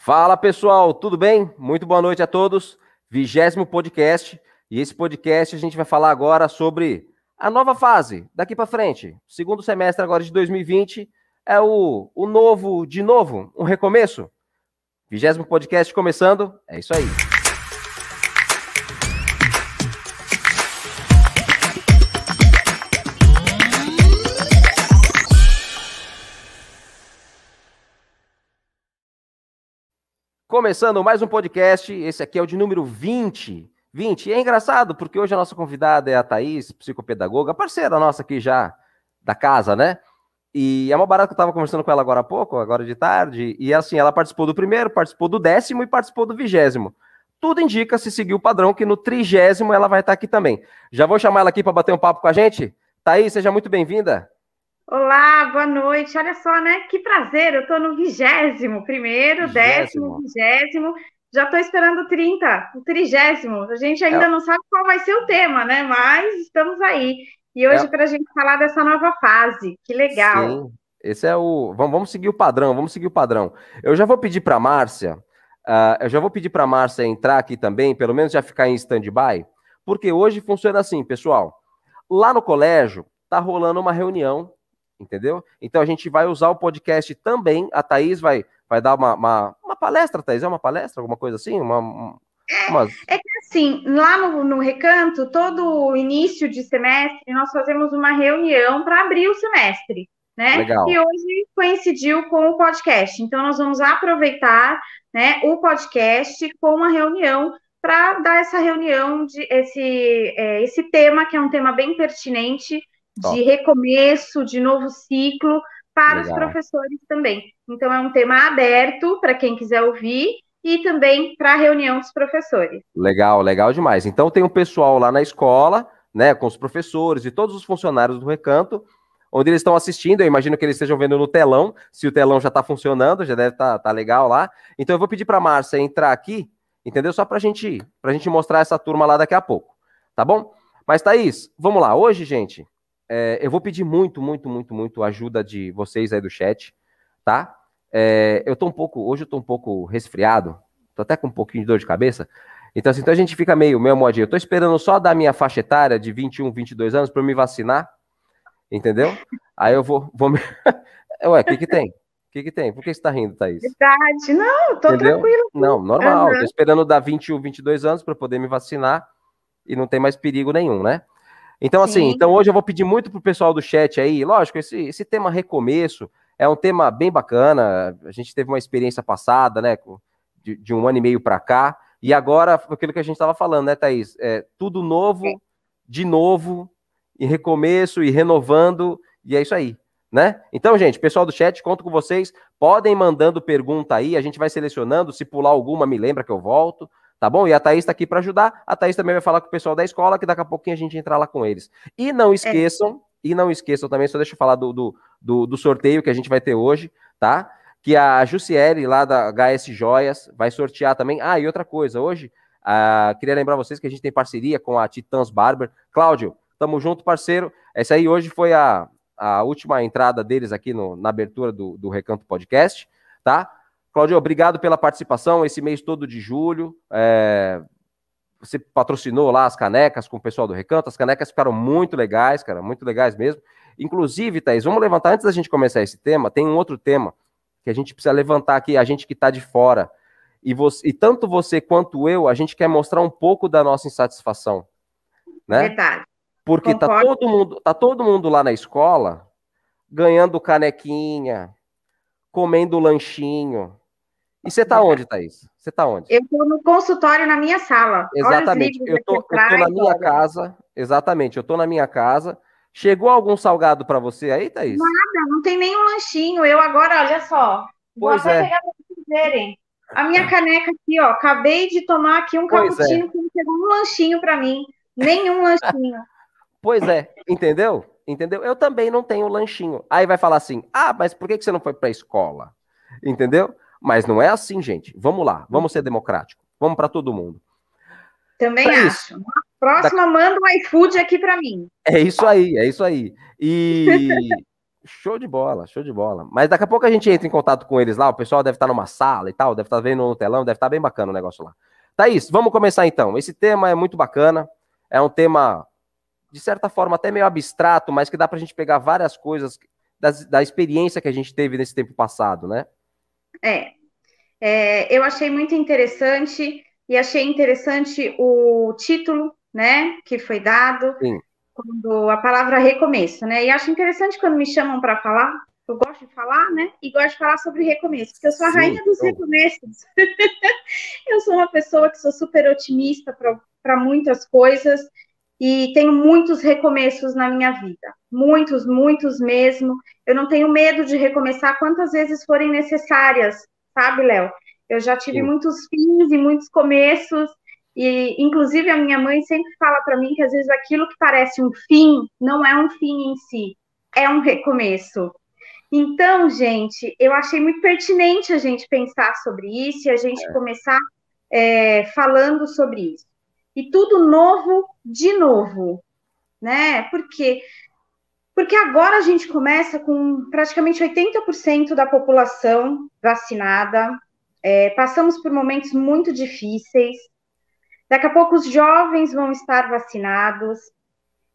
Fala pessoal, tudo bem? Muito boa noite a todos. Vigésimo podcast. E esse podcast a gente vai falar agora sobre a nova fase daqui para frente. Segundo semestre agora de 2020 é o, o novo, de novo, um recomeço. Vigésimo podcast começando. É isso aí. Começando mais um podcast, esse aqui é o de número 20. 20. E é engraçado, porque hoje a nossa convidada é a Thaís, psicopedagoga, parceira nossa aqui já da casa, né? E é uma barata que eu estava conversando com ela agora há pouco, agora de tarde, e assim, ela participou do primeiro, participou do décimo e participou do vigésimo. Tudo indica, se seguir o padrão, que no trigésimo ela vai estar aqui também. Já vou chamar ela aqui para bater um papo com a gente. Thaís, seja muito bem-vinda. Olá, boa noite. Olha só, né? Que prazer, eu estou no vigésimo, primeiro, décimo, vigésimo. Já estou esperando o 30, o trigésimo. A gente ainda é. não sabe qual vai ser o tema, né? Mas estamos aí. E hoje, é. para a gente falar dessa nova fase. Que legal. Sim, esse é o. Vamos, vamos seguir o padrão, vamos seguir o padrão. Eu já vou pedir para a Márcia, uh, eu já vou pedir para a Márcia entrar aqui também, pelo menos já ficar em stand-by, porque hoje funciona assim, pessoal. Lá no colégio, tá rolando uma reunião entendeu? Então a gente vai usar o podcast também. A Thaís vai, vai dar uma, uma, uma palestra, Thaís, é uma palestra, alguma coisa assim? Uma, uma... É, que assim, lá no, no Recanto, todo início de semestre, nós fazemos uma reunião para abrir o semestre, né? Legal. E hoje coincidiu com o podcast. Então, nós vamos aproveitar né, o podcast com uma reunião para dar essa reunião de esse, é, esse tema, que é um tema bem pertinente Top. de recomeço, de novo ciclo para Legal. os professores também. Então, é um tema aberto para quem quiser ouvir e também para a reunião dos professores. Legal, legal demais. Então, tem um pessoal lá na escola, né, com os professores e todos os funcionários do recanto, onde eles estão assistindo. Eu imagino que eles estejam vendo no telão, se o telão já está funcionando, já deve estar tá, tá legal lá. Então, eu vou pedir para a Márcia entrar aqui, entendeu? Só para gente, a gente mostrar essa turma lá daqui a pouco, tá bom? Mas, Thaís, vamos lá. Hoje, gente, é, eu vou pedir muito, muito, muito, muito ajuda de vocês aí do chat, tá? É, eu tô um pouco, hoje eu tô um pouco resfriado, tô até com um pouquinho de dor de cabeça. Então, assim, então a gente fica meio, meio modinho. Eu tô esperando só dar minha faixa etária de 21, 22 anos para me vacinar, entendeu? Aí eu vou, vou me... Ué, o que que tem? O que que tem? Por que você tá rindo, Thaís? Verdade, não, tô entendeu? tranquilo. Não, normal, uhum. tô esperando dar 21, 22 anos para poder me vacinar e não tem mais perigo nenhum, né? Então, assim, Sim. então hoje eu vou pedir muito pro pessoal do chat aí, lógico, esse, esse tema recomeço é um tema bem bacana. A gente teve uma experiência passada, né? De, de um ano e meio para cá. E agora, aquilo que a gente estava falando, né, Thaís? É tudo novo, de novo, e recomeço, e renovando, e é isso aí, né? Então, gente, pessoal do chat, conto com vocês. Podem mandando pergunta aí, a gente vai selecionando. Se pular alguma, me lembra que eu volto tá bom? E a Thaís está aqui para ajudar. A Thaís também vai falar com o pessoal da escola, que daqui a pouquinho a gente entra lá com eles. E não esqueçam, é. e não esqueçam também, só deixa eu falar do, do, do, do, sorteio que a gente vai ter hoje, tá? Que a Jussiele, lá da HS Joias, vai sortear também. Ah, e outra coisa, hoje, uh, queria lembrar vocês que a gente tem parceria com a Titãs Barber. Cláudio, tamo junto, parceiro. Essa aí hoje foi a, a última entrada deles aqui no, na abertura do, do Recanto Podcast, tá? Claudio, obrigado pela participação esse mês todo de julho. É, você patrocinou lá as canecas com o pessoal do Recanto. As canecas ficaram muito legais, cara, muito legais mesmo. Inclusive, Thaís, vamos levantar, antes da gente começar esse tema, tem um outro tema que a gente precisa levantar aqui, a gente que está de fora. E, você, e tanto você quanto eu, a gente quer mostrar um pouco da nossa insatisfação. Né? Verdade. Porque tá todo, mundo, tá todo mundo lá na escola ganhando canequinha, comendo lanchinho, e você tá onde, Thaís? Você tá onde? Eu tô no consultório na minha sala. Exatamente. Eu tô, eu tô na minha casa. Exatamente, eu tô na minha casa. Chegou algum salgado para você aí, Thaís? Nada, não tem nenhum lanchinho. Eu agora, olha só. Pois vou é. pegar pra vocês verem. A minha caneca aqui, ó. Acabei de tomar aqui um é. cappuccino é. que não chegou um lanchinho para mim. Nenhum lanchinho. Pois é, entendeu? Entendeu? Eu também não tenho lanchinho. Aí vai falar assim: ah, mas por que você não foi para a escola? Entendeu? Mas não é assim, gente. Vamos lá, vamos ser democrático. Vamos para todo mundo. Também pra acho. Isso, próxima, da... manda um iFood aqui para mim. É isso aí, é isso aí. E Show de bola, show de bola. Mas daqui a pouco a gente entra em contato com eles lá. O pessoal deve estar numa sala e tal, deve estar vendo no telão, deve estar bem bacana o negócio lá. Thaís, vamos começar então. Esse tema é muito bacana. É um tema, de certa forma, até meio abstrato, mas que dá para a gente pegar várias coisas das, da experiência que a gente teve nesse tempo passado, né? É. é. Eu achei muito interessante e achei interessante o título, né, que foi dado. Sim quando a palavra recomeço, né? E acho interessante quando me chamam para falar, eu gosto de falar, né? E gosto de falar sobre recomeço, porque eu sou a Sim, rainha dos recomeços. eu sou uma pessoa que sou super otimista para muitas coisas e tenho muitos recomeços na minha vida. Muitos, muitos mesmo. Eu não tenho medo de recomeçar quantas vezes forem necessárias, sabe, Léo? Eu já tive Sim. muitos fins e muitos começos e, inclusive, a minha mãe sempre fala para mim que às vezes aquilo que parece um fim não é um fim em si, é um recomeço. Então, gente, eu achei muito pertinente a gente pensar sobre isso e a gente é. começar é, falando sobre isso. E tudo novo de novo, né? Porque porque agora a gente começa com praticamente 80% da população vacinada, é, passamos por momentos muito difíceis, Daqui a pouco os jovens vão estar vacinados.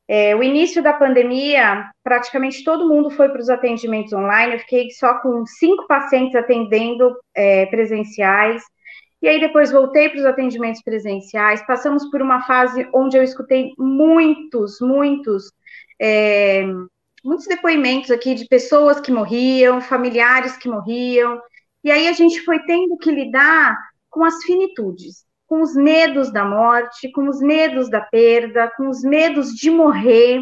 É, o início da pandemia, praticamente todo mundo foi para os atendimentos online. Eu fiquei só com cinco pacientes atendendo é, presenciais. E aí depois voltei para os atendimentos presenciais. Passamos por uma fase onde eu escutei muitos, muitos, é, muitos depoimentos aqui de pessoas que morriam, familiares que morriam. E aí a gente foi tendo que lidar com as finitudes com os medos da morte, com os medos da perda, com os medos de morrer.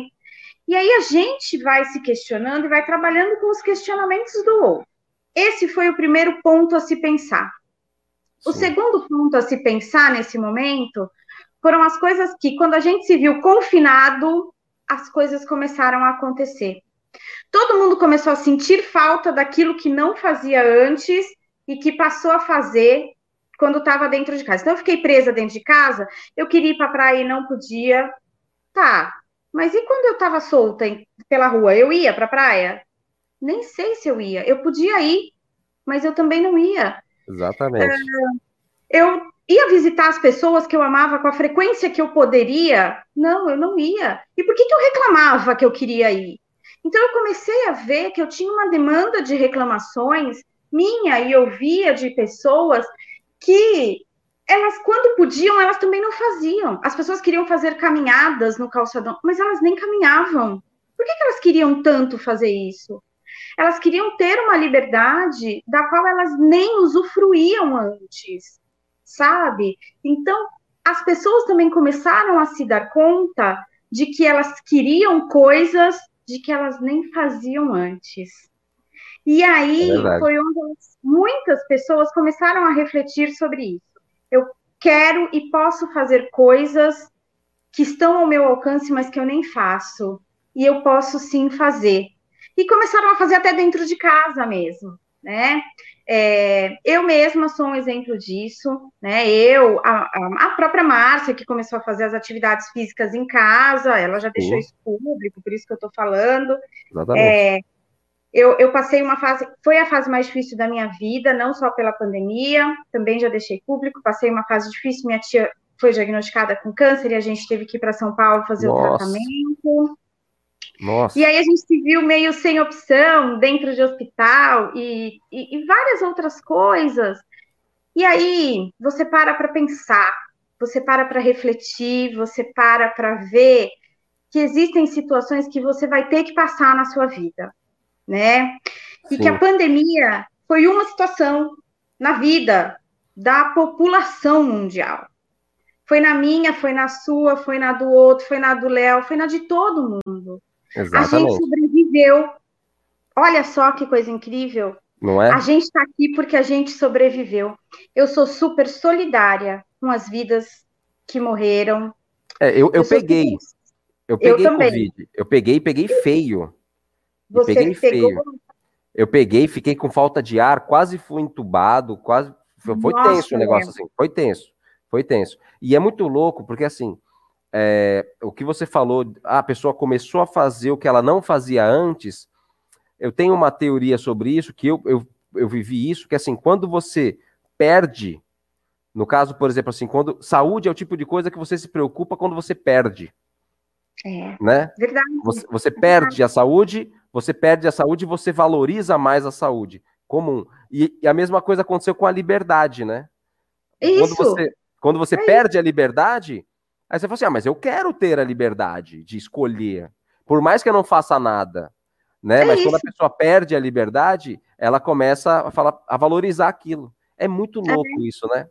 E aí a gente vai se questionando e vai trabalhando com os questionamentos do outro. Esse foi o primeiro ponto a se pensar. O segundo ponto a se pensar nesse momento foram as coisas que, quando a gente se viu confinado, as coisas começaram a acontecer. Todo mundo começou a sentir falta daquilo que não fazia antes e que passou a fazer quando estava dentro de casa. Então, eu fiquei presa dentro de casa, eu queria ir para a praia e não podia. Tá, mas e quando eu estava solta pela rua, eu ia para a praia? Nem sei se eu ia. Eu podia ir, mas eu também não ia. Exatamente. Uh, eu ia visitar as pessoas que eu amava com a frequência que eu poderia? Não, eu não ia. E por que, que eu reclamava que eu queria ir? Então eu comecei a ver que eu tinha uma demanda de reclamações minha e eu via de pessoas que elas, quando podiam, elas também não faziam. As pessoas queriam fazer caminhadas no calçadão, mas elas nem caminhavam. Por que, que elas queriam tanto fazer isso? Elas queriam ter uma liberdade da qual elas nem usufruíam antes, sabe? Então, as pessoas também começaram a se dar conta de que elas queriam coisas de que elas nem faziam antes. E aí é foi onde muitas pessoas começaram a refletir sobre isso. Eu quero e posso fazer coisas que estão ao meu alcance, mas que eu nem faço. E eu posso sim fazer. E começaram a fazer até dentro de casa mesmo, né? É, eu mesma sou um exemplo disso, né? Eu, a, a própria Márcia, que começou a fazer as atividades físicas em casa, ela já deixou uhum. isso público, por isso que eu estou falando. Exatamente. É, eu, eu, passei uma fase, foi a fase mais difícil da minha vida, não só pela pandemia, também já deixei público, passei uma fase difícil, minha tia foi diagnosticada com câncer e a gente teve que ir para São Paulo fazer Nossa. o tratamento. Nossa. E aí a gente se viu meio sem opção dentro de hospital e, e, e várias outras coisas. E aí você para para pensar, você para para refletir, você para para ver que existem situações que você vai ter que passar na sua vida né? E Sim. que a pandemia foi uma situação na vida da população mundial. Foi na minha, foi na sua, foi na do outro, foi na do Léo, foi na de todo mundo. Exatamente. A gente sobreviveu. Olha só que coisa incrível. Não é? A gente está aqui porque a gente sobreviveu. Eu sou super solidária com as vidas que morreram. É, eu, eu, eu peguei. Super... Eu peguei eu Covid. Eu peguei, peguei feio. Você peguei pegou... feio. Eu peguei, fiquei com falta de ar, quase fui entubado, quase. Foi, Nossa, tenso o negócio, assim. Foi tenso. Foi tenso. E é muito louco, porque assim. É, o que você falou, a pessoa começou a fazer o que ela não fazia antes. eu tenho uma teoria sobre isso, que eu, eu, eu vivi isso, que assim, quando você perde, no caso, por exemplo, assim, quando saúde é o tipo de coisa que você se preocupa quando você perde. É. Né? Verdade. Você, você perde a saúde, você perde a saúde e você valoriza mais a saúde. Comum. E, e a mesma coisa aconteceu com a liberdade, né? Isso. Quando você, quando você é perde isso. a liberdade, aí você fala assim: ah, mas eu quero ter a liberdade de escolher. Por mais que eu não faça nada. Né? É mas isso. quando a pessoa perde a liberdade, ela começa a, falar, a valorizar aquilo. É muito é. louco é. isso, né?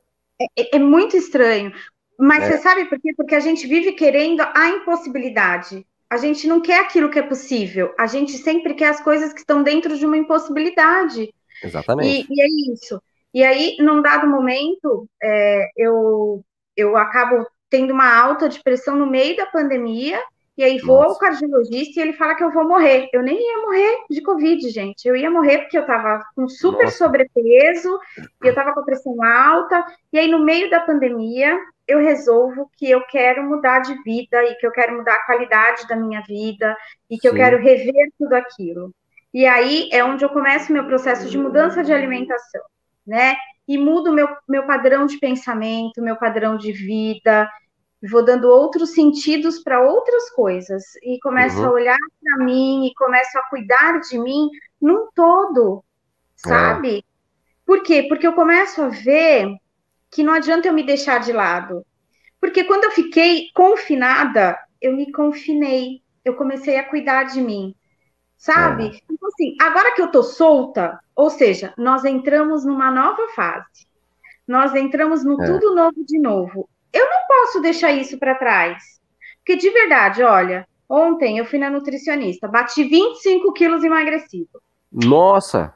É, é, muito estranho. Mas é. você sabe por quê? Porque a gente vive querendo a impossibilidade. A gente não quer aquilo que é possível. A gente sempre quer as coisas que estão dentro de uma impossibilidade. Exatamente. E, e é isso. E aí, num dado momento, é, eu, eu acabo tendo uma alta de pressão no meio da pandemia e aí vou Nossa. ao cardiologista e ele fala que eu vou morrer. Eu nem ia morrer de Covid, gente. Eu ia morrer porque eu tava com super Nossa. sobrepeso, e eu tava com a pressão alta. E aí, no meio da pandemia, eu resolvo que eu quero mudar de vida e que eu quero mudar a qualidade da minha vida e que Sim. eu quero rever tudo aquilo. E aí é onde eu começo meu processo de mudança de alimentação, né? E mudo meu, meu padrão de pensamento, meu padrão de vida, vou dando outros sentidos para outras coisas e começo uhum. a olhar para mim e começo a cuidar de mim num todo, sabe? É. Por quê? Porque eu começo a ver que não adianta eu me deixar de lado. Porque quando eu fiquei confinada, eu me confinei, eu comecei a cuidar de mim, sabe? É. Então, assim, agora que eu tô solta, ou seja, nós entramos numa nova fase, nós entramos no é. tudo novo de novo eu não posso deixar isso para trás. Porque de verdade, olha, ontem eu fui na nutricionista, bati 25 quilos emagrecido. Nossa!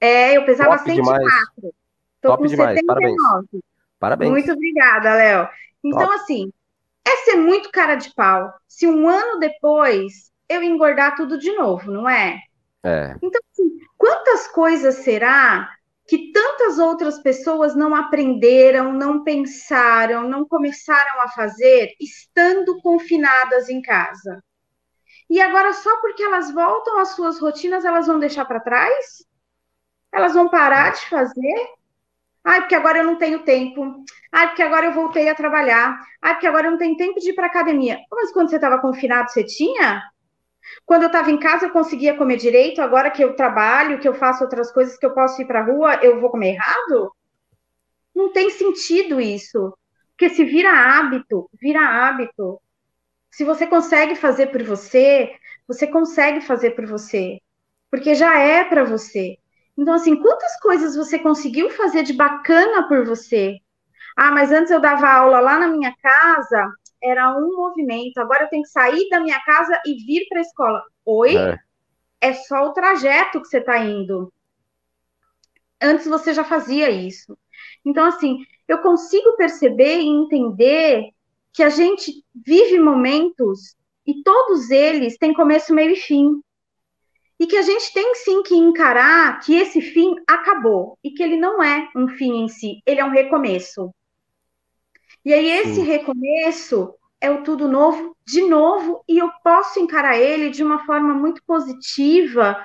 É, eu pesava Top 104. Demais. Tô Top com demais. 79. Parabéns. Parabéns. Muito obrigada, Léo. Então, Top. assim, é ser muito cara de pau. Se um ano depois eu engordar tudo de novo, não é? É. Então, assim, quantas coisas será que tantas outras pessoas não aprenderam, não pensaram, não começaram a fazer estando confinadas em casa. E agora, só porque elas voltam às suas rotinas, elas vão deixar para trás? Elas vão parar de fazer? Ai, porque agora eu não tenho tempo. Ai, porque agora eu voltei a trabalhar. Ai, porque agora eu não tenho tempo de ir para academia. Mas quando você estava confinado, você tinha? Quando eu estava em casa, eu conseguia comer direito. Agora que eu trabalho, que eu faço outras coisas, que eu posso ir para a rua, eu vou comer errado? Não tem sentido isso. Porque se vira hábito, vira hábito. Se você consegue fazer por você, você consegue fazer por você. Porque já é para você. Então, assim, quantas coisas você conseguiu fazer de bacana por você? Ah, mas antes eu dava aula lá na minha casa, era um movimento. Agora eu tenho que sair da minha casa e vir para a escola. Oi? É. é só o trajeto que você está indo. Antes você já fazia isso. Então, assim, eu consigo perceber e entender que a gente vive momentos e todos eles têm começo, meio e fim. E que a gente tem sim que encarar que esse fim acabou e que ele não é um fim em si, ele é um recomeço. E aí, esse recomeço é o tudo novo de novo, e eu posso encarar ele de uma forma muito positiva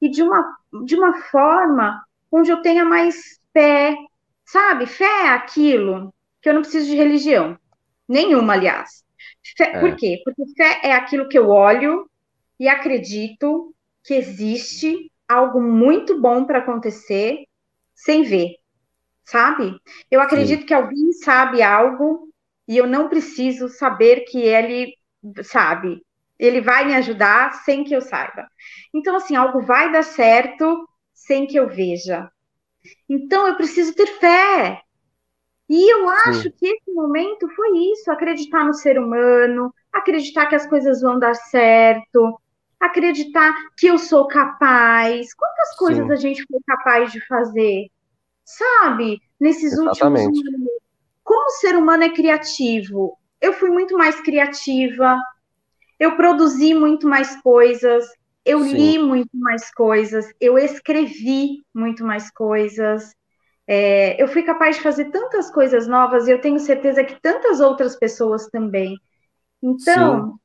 e de uma, de uma forma onde eu tenha mais fé, sabe? Fé é aquilo que eu não preciso de religião, nenhuma, aliás. Fé, é. Por quê? Porque fé é aquilo que eu olho e acredito que existe algo muito bom para acontecer sem ver sabe? Eu acredito Sim. que alguém sabe algo e eu não preciso saber que ele sabe. Ele vai me ajudar sem que eu saiba. Então, assim, algo vai dar certo sem que eu veja. Então, eu preciso ter fé. E eu acho Sim. que esse momento foi isso: acreditar no ser humano, acreditar que as coisas vão dar certo, acreditar que eu sou capaz. Quantas coisas Sim. a gente foi capaz de fazer? Sabe? Nesses Exatamente. últimos anos. Como o ser humano é criativo? Eu fui muito mais criativa, eu produzi muito mais coisas, eu Sim. li muito mais coisas, eu escrevi muito mais coisas. É, eu fui capaz de fazer tantas coisas novas e eu tenho certeza que tantas outras pessoas também. Então,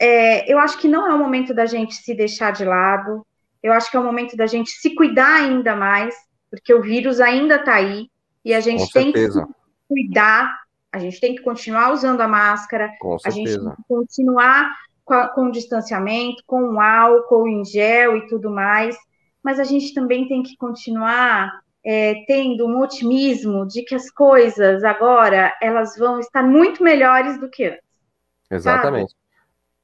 é, eu acho que não é o momento da gente se deixar de lado. Eu acho que é o momento da gente se cuidar ainda mais, porque o vírus ainda está aí e a gente Com tem certeza. que cuidar, a gente tem que continuar usando a máscara, Com a gente tem que continuar com, a, com o distanciamento, com o álcool em gel e tudo mais, mas a gente também tem que continuar é, tendo um otimismo de que as coisas agora elas vão estar muito melhores do que antes. Exatamente. Sabe?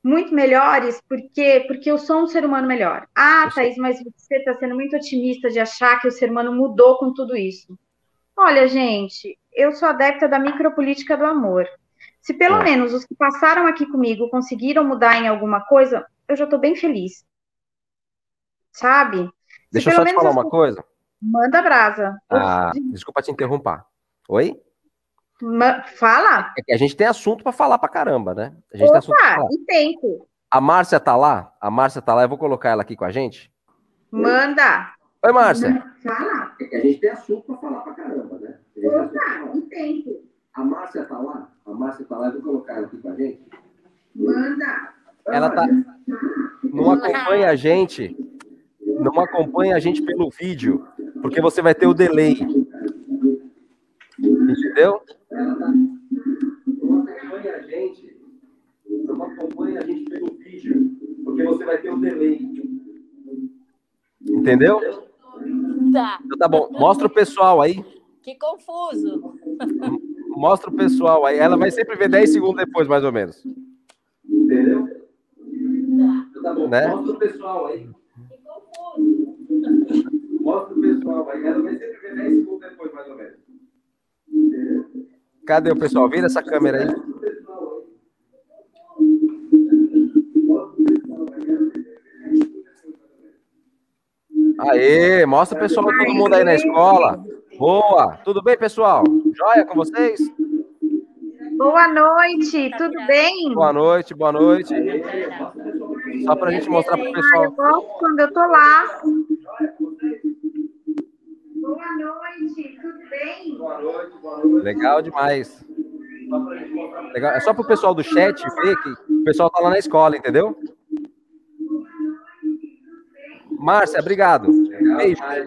Muito melhores, porque porque eu sou um ser humano melhor. Ah, Thaís, mas você está sendo muito otimista de achar que o ser humano mudou com tudo isso. Olha, gente, eu sou adepta da micropolítica do amor. Se pelo é. menos os que passaram aqui comigo conseguiram mudar em alguma coisa, eu já estou bem feliz. Sabe? Deixa eu só te falar uma coisa. Manda brasa. Ah, desculpa te interromper. Oi? Ma fala. É que a gente tem assunto para falar para caramba, né? A gente Opa, tem assunto e tempo. A Márcia tá lá? A Márcia tá lá, eu vou colocar ela aqui com a gente. Manda. Oi, Márcia. Fala. É que a gente tem assunto para falar para caramba, né? Opa, e tempo. A Márcia tá lá? A Márcia tá lá, eu vou colocar ela aqui com a gente. Manda. Ela tá. Não acompanha a gente. Não acompanha a gente pelo vídeo porque você vai ter o delay. Entendeu? Não acompanha a gente, não acompanha a gente pelo vídeo, porque você vai ter o delay. Entendeu? Tá. Então, tá bom. Mostra o pessoal aí. Que confuso. Mostra o pessoal aí. Ela vai sempre ver 10 segundos depois, mais ou menos. Entendeu? Tá. Tá bom. Né? Mostra o pessoal aí. Que confuso. Mostra o pessoal aí. Ela vai sempre ver 10 segundos depois, mais ou menos. Cadê o pessoal? Vira essa câmera aí. Aê, mostra o pessoal, todo mundo aí na escola. Boa, tudo bem, pessoal? Joia com vocês? Boa noite, tudo bem? Boa noite, boa noite. Só para a gente mostrar para o pessoal. Eu gosto quando eu tô lá. Boa noite, tudo bem? Boa noite, boa noite. Legal demais. Legal. É só para o pessoal do chat ver que o pessoal tá lá na escola, entendeu? Márcia, obrigado. Beijo. É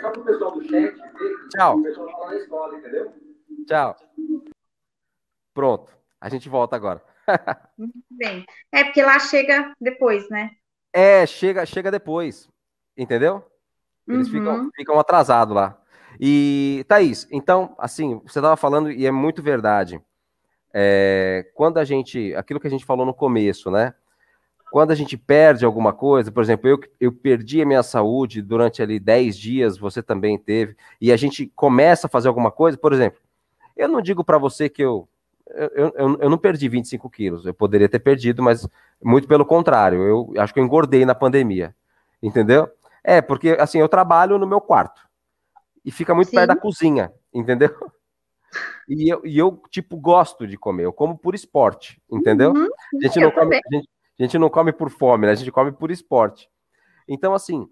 só para o pessoal do chat ver que Tchau. o pessoal tá lá na escola, entendeu? Tchau. Pronto. A gente volta agora. Muito bem. É porque lá chega depois, né? É, chega, chega depois. Entendeu? Eles uhum. ficam, ficam atrasados lá. E, Thaís, então, assim, você estava falando, e é muito verdade. É, quando a gente. Aquilo que a gente falou no começo, né? Quando a gente perde alguma coisa, por exemplo, eu, eu perdi a minha saúde durante ali 10 dias, você também teve, e a gente começa a fazer alguma coisa, por exemplo, eu não digo para você que eu eu, eu, eu, não perdi 25 quilos, eu poderia ter perdido, mas muito pelo contrário, eu acho que eu engordei na pandemia, entendeu? É, porque assim, eu trabalho no meu quarto. E fica muito Sim. perto da cozinha, entendeu? E eu, e eu, tipo, gosto de comer. Eu como por esporte, entendeu? Uhum. A, gente não come, a, gente, a gente não come por fome, né? A gente come por esporte. Então, assim,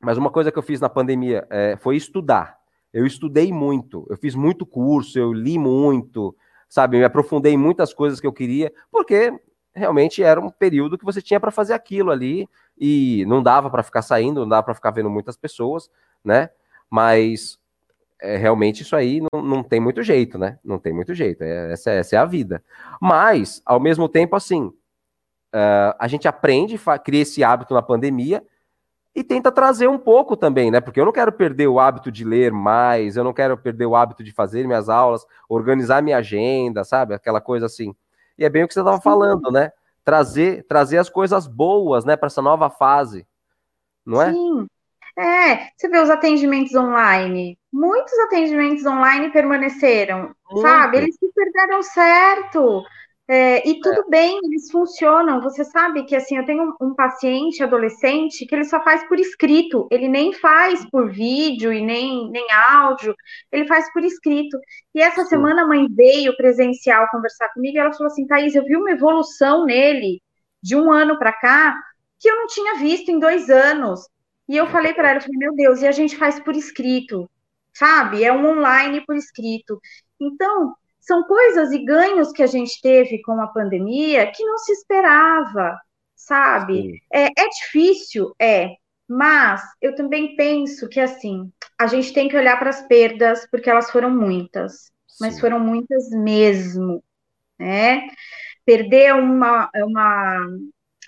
mas uma coisa que eu fiz na pandemia é, foi estudar. Eu estudei muito, eu fiz muito curso, eu li muito, sabe? Me aprofundei em muitas coisas que eu queria, porque realmente era um período que você tinha para fazer aquilo ali e não dava para ficar saindo, não dava para ficar vendo muitas pessoas, né? Mas é, realmente isso aí não, não tem muito jeito, né? Não tem muito jeito, é, essa, essa é a vida. Mas, ao mesmo tempo, assim, uh, a gente aprende, cria esse hábito na pandemia e tenta trazer um pouco também, né? Porque eu não quero perder o hábito de ler mais, eu não quero perder o hábito de fazer minhas aulas, organizar minha agenda, sabe? Aquela coisa assim. E é bem o que você estava falando, né? Trazer, trazer as coisas boas, né, para essa nova fase, não é? Sim. É, você vê os atendimentos online. Muitos atendimentos online permaneceram, Muito. sabe? Eles super deram certo. É, e tudo é. bem, eles funcionam. Você sabe que assim, eu tenho um, um, paciente adolescente que ele só faz por escrito, ele nem faz por vídeo e nem, nem áudio, ele faz por escrito. E essa Sim. semana a mãe veio presencial conversar comigo e ela falou assim: Thaís, eu vi uma evolução nele de um ano para cá que eu não tinha visto em dois anos. E eu falei para ela, eu falei, meu Deus, e a gente faz por escrito, sabe? É um online por escrito. Então, são coisas e ganhos que a gente teve com a pandemia que não se esperava, sabe? É, é difícil, é, mas eu também penso que assim a gente tem que olhar para as perdas porque elas foram muitas, Sim. mas foram muitas mesmo, né? Perder uma, uma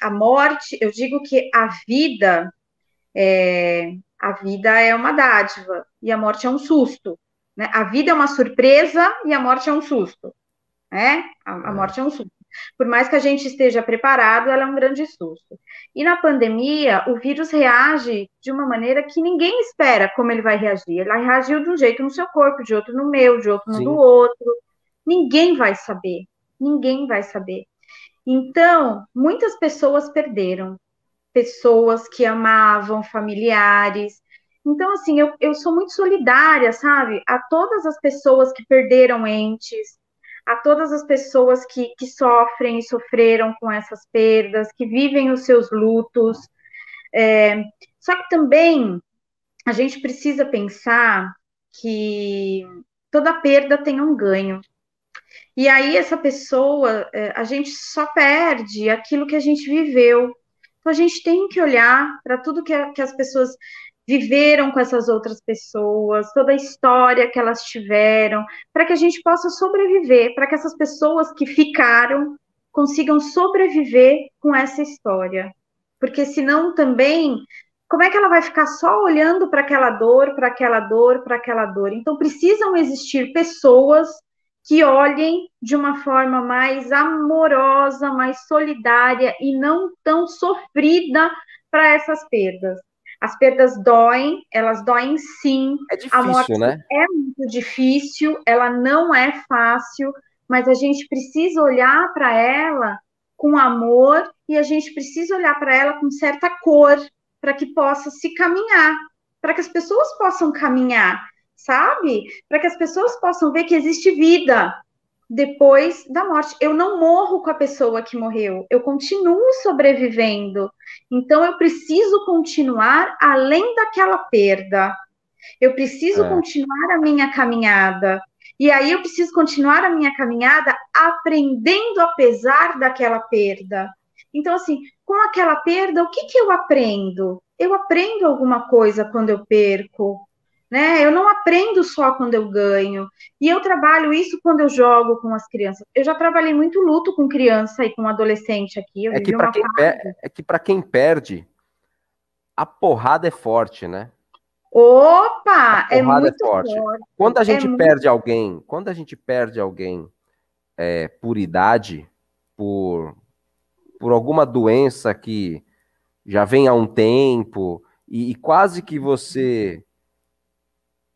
a morte, eu digo que a vida é, a vida é uma dádiva e a morte é um susto. Né? A vida é uma surpresa e a morte é um susto. Né? A, a é. morte é um susto. Por mais que a gente esteja preparado, ela é um grande susto. E na pandemia, o vírus reage de uma maneira que ninguém espera como ele vai reagir. Ele reagiu de um jeito no seu corpo, de outro no meu, de outro no Sim. do outro. Ninguém vai saber. Ninguém vai saber. Então, muitas pessoas perderam. Pessoas que amavam, familiares. Então, assim, eu, eu sou muito solidária, sabe? A todas as pessoas que perderam entes, a todas as pessoas que, que sofrem e sofreram com essas perdas, que vivem os seus lutos. É, só que também a gente precisa pensar que toda perda tem um ganho. E aí, essa pessoa, é, a gente só perde aquilo que a gente viveu. Então, a gente tem que olhar para tudo que, que as pessoas viveram com essas outras pessoas, toda a história que elas tiveram, para que a gente possa sobreviver, para que essas pessoas que ficaram consigam sobreviver com essa história. Porque senão também, como é que ela vai ficar só olhando para aquela dor, para aquela dor, para aquela dor? Então precisam existir pessoas que olhem de uma forma mais amorosa, mais solidária e não tão sofrida para essas perdas. As perdas doem, elas doem sim. É difícil, a morte né? É muito difícil, ela não é fácil, mas a gente precisa olhar para ela com amor e a gente precisa olhar para ela com certa cor, para que possa se caminhar, para que as pessoas possam caminhar, sabe? Para que as pessoas possam ver que existe vida, depois da morte. Eu não morro com a pessoa que morreu, eu continuo sobrevivendo. Então eu preciso continuar além daquela perda. Eu preciso é. continuar a minha caminhada. E aí eu preciso continuar a minha caminhada aprendendo apesar daquela perda. Então, assim, com aquela perda, o que, que eu aprendo? Eu aprendo alguma coisa quando eu perco, né? Eu não aprendo só quando eu ganho. E eu trabalho isso quando eu jogo com as crianças. Eu já trabalhei muito luto com criança e com adolescente aqui. é, que para quem é que para quem perde, a porrada é forte, né? Opa, é muito é forte. forte. Quando a gente é perde muito... alguém, quando a gente perde alguém é, por idade, por por alguma doença que já vem há um tempo e, e quase que você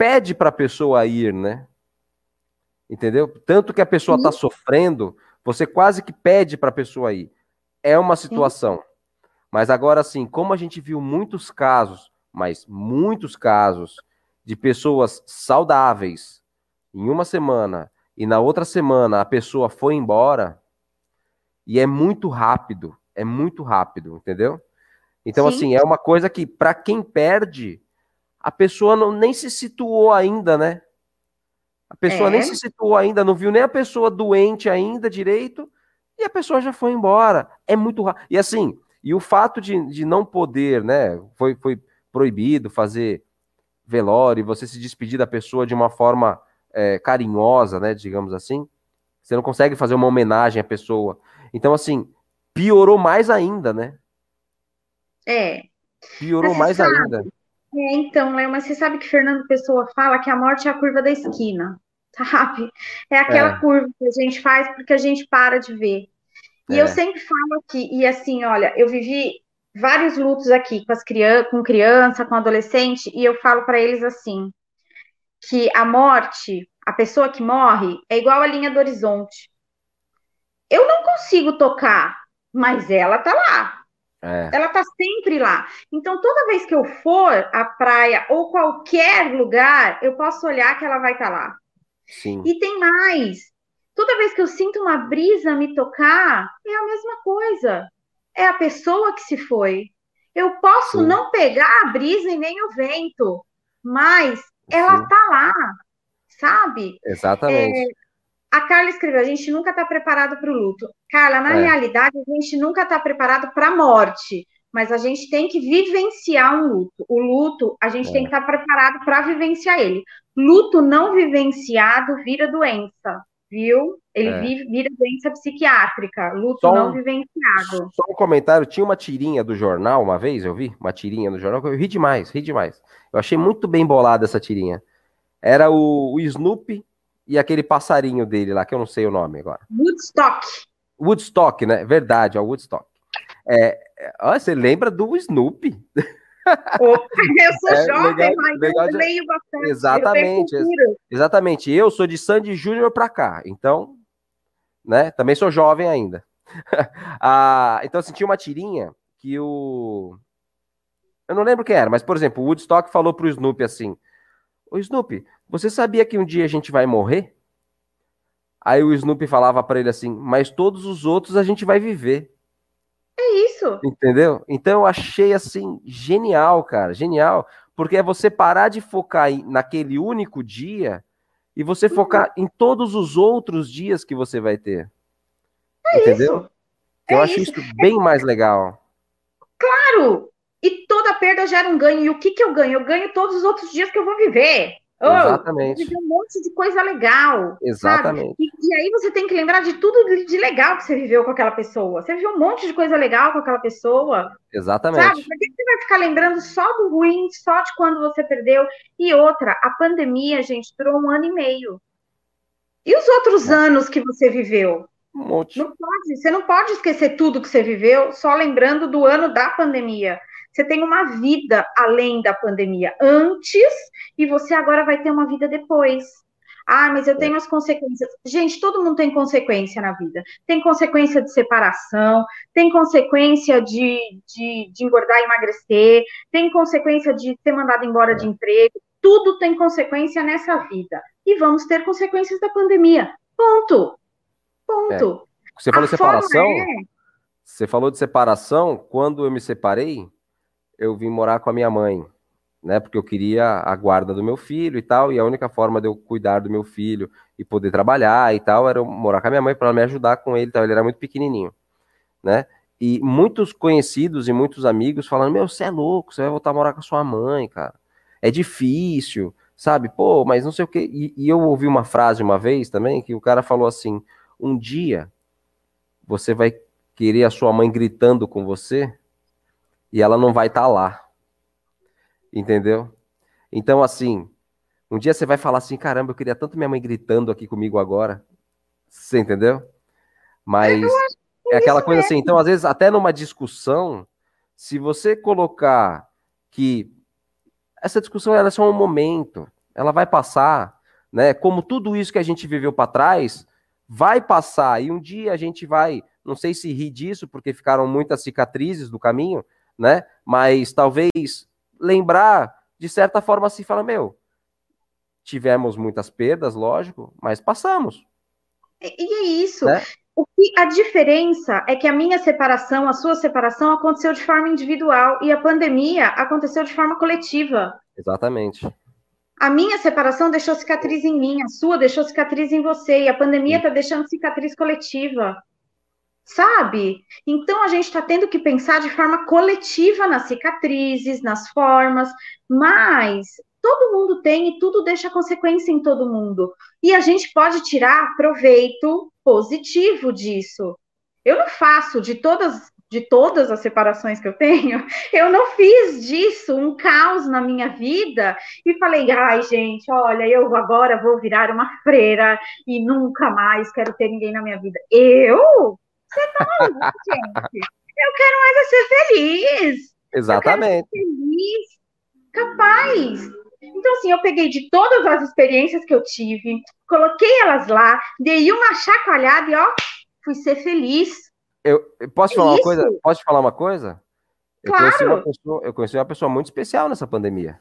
pede para a pessoa ir, né? Entendeu? Tanto que a pessoa está sofrendo, você quase que pede para a pessoa ir. É uma situação. Sim. Mas agora sim, como a gente viu muitos casos, mas muitos casos de pessoas saudáveis em uma semana e na outra semana a pessoa foi embora e é muito rápido, é muito rápido, entendeu? Então sim. assim, é uma coisa que para quem perde a pessoa não, nem se situou ainda, né? A pessoa é. nem se situou ainda, não viu nem a pessoa doente ainda direito, e a pessoa já foi embora. É muito rápido. E assim, e o fato de, de não poder, né? Foi, foi proibido fazer velório, você se despedir da pessoa de uma forma é, carinhosa, né? Digamos assim. Você não consegue fazer uma homenagem à pessoa. Então, assim, piorou mais ainda, né? É. Piorou mais sabe, ainda. É, então, Léo, mas você sabe que Fernando Pessoa fala que a morte é a curva da esquina, sabe? É aquela é. curva que a gente faz porque a gente para de ver. E é. eu sempre falo aqui, e assim, olha, eu vivi vários lutos aqui com as crianças, com criança, com adolescente, e eu falo para eles assim, que a morte, a pessoa que morre, é igual a linha do horizonte. Eu não consigo tocar, mas ela tá lá. É. Ela está sempre lá. Então, toda vez que eu for à praia ou qualquer lugar, eu posso olhar que ela vai estar tá lá. Sim. E tem mais. Toda vez que eu sinto uma brisa me tocar, é a mesma coisa. É a pessoa que se foi. Eu posso Sim. não pegar a brisa e nem o vento, mas ela Sim. tá lá, sabe? Exatamente. É, A Carla escreveu: a gente nunca está preparado para o luto. Carla, na é. realidade, a gente nunca está preparado para a morte, mas a gente tem que vivenciar um luto. O luto, a gente é. tem que estar tá preparado para vivenciar ele. Luto não vivenciado vira doença, viu? Ele é. vive, vira doença psiquiátrica, luto um, não vivenciado. Só um comentário: tinha uma tirinha do jornal uma vez, eu vi, uma tirinha do jornal, eu ri demais, ri demais. Eu achei muito bem bolada essa tirinha. Era o, o Snoopy e aquele passarinho dele lá, que eu não sei o nome agora. Woodstock. Woodstock, né? Verdade, é o Woodstock. É, é, você lembra do Snoopy? Opa, eu sou é, jovem, legal, mas legal eu de... leio bastante. Exatamente, eu exatamente. Eu sou de Sandy Júnior para cá, então, né? Também sou jovem ainda. ah, então, assim, tinha uma tirinha que o. Eu não lembro quem era, mas, por exemplo, o Woodstock falou pro Snoopy assim: Ô Snoopy, você sabia que um dia a gente vai morrer? Aí o Snoopy falava para ele assim: Mas todos os outros a gente vai viver. É isso. Entendeu? Então eu achei assim genial, cara, genial, porque é você parar de focar em, naquele único dia e você uhum. focar em todos os outros dias que você vai ter. É Entendeu? Isso. Eu é acho isso. isso bem mais legal. Claro! E toda perda gera um ganho. E o que, que eu ganho? Eu ganho todos os outros dias que eu vou viver. Oh, Exatamente. Viver um monte de coisa legal. Exatamente. E, e, aí você tem que lembrar de tudo de, legal que você viveu com aquela pessoa. Você viveu um monte de coisa legal com aquela pessoa. Exatamente. Sabe? Por que você vai ficar lembrando só do ruim, só de quando você perdeu? E outra, a pandemia, gente, durou um ano e meio. E os outros é. anos que você viveu? Um monte. Não pode, você não pode esquecer tudo que você viveu só lembrando do ano da pandemia. Você tem uma vida além da pandemia antes e você agora vai ter uma vida depois. Ah, mas eu tenho as consequências. Gente, todo mundo tem consequência na vida. Tem consequência de separação, tem consequência de, de, de engordar e emagrecer, tem consequência de ser mandado embora de emprego. Tudo tem consequência nessa vida. E vamos ter consequências da pandemia. Ponto. Ponto. É. Você falou separação? É... Você falou de separação. Quando eu me separei, eu vim morar com a minha mãe, né? Porque eu queria a guarda do meu filho e tal, e a única forma de eu cuidar do meu filho e poder trabalhar e tal era morar com a minha mãe para me ajudar com ele, tal. ele era muito pequenininho, né? E muitos conhecidos e muitos amigos falando: Meu, você é louco, você vai voltar a morar com a sua mãe, cara. É difícil, sabe? Pô, mas não sei o quê. E, e eu ouvi uma frase uma vez também que o cara falou assim: Um dia você vai querer a sua mãe gritando com você e ela não vai estar tá lá. Entendeu? Então, assim, um dia você vai falar assim: caramba, eu queria tanto minha mãe gritando aqui comigo agora. Você entendeu? Mas é aquela coisa assim. Então, às vezes, até numa discussão, se você colocar que essa discussão ela é só um momento, ela vai passar, né? Como tudo isso que a gente viveu para trás vai passar e um dia a gente vai, não sei se rir disso porque ficaram muitas cicatrizes do caminho, né? Mas talvez lembrar, de certa forma, assim, fala, meu, tivemos muitas perdas, lógico, mas passamos. E, é isso. Né? O que a diferença é que a minha separação, a sua separação aconteceu de forma individual e a pandemia aconteceu de forma coletiva. Exatamente. A minha separação deixou cicatriz em mim, a sua deixou cicatriz em você, e a pandemia está deixando cicatriz coletiva sabe? Então a gente está tendo que pensar de forma coletiva nas cicatrizes, nas formas, mas todo mundo tem e tudo deixa consequência em todo mundo. E a gente pode tirar proveito positivo disso. Eu não faço de todas de todas as separações que eu tenho, eu não fiz disso um caos na minha vida e falei, ai, gente, olha, eu agora vou virar uma freira e nunca mais quero ter ninguém na minha vida. Eu você tá maluco, gente? Eu quero mais é ser feliz. Exatamente. ser feliz, capaz. Então, assim, eu peguei de todas as experiências que eu tive, coloquei elas lá, dei uma chacoalhada e, ó, fui ser feliz. Eu, posso é falar uma coisa? Posso falar uma coisa? Eu claro. Conheci uma pessoa, eu conheci uma pessoa muito especial nessa pandemia.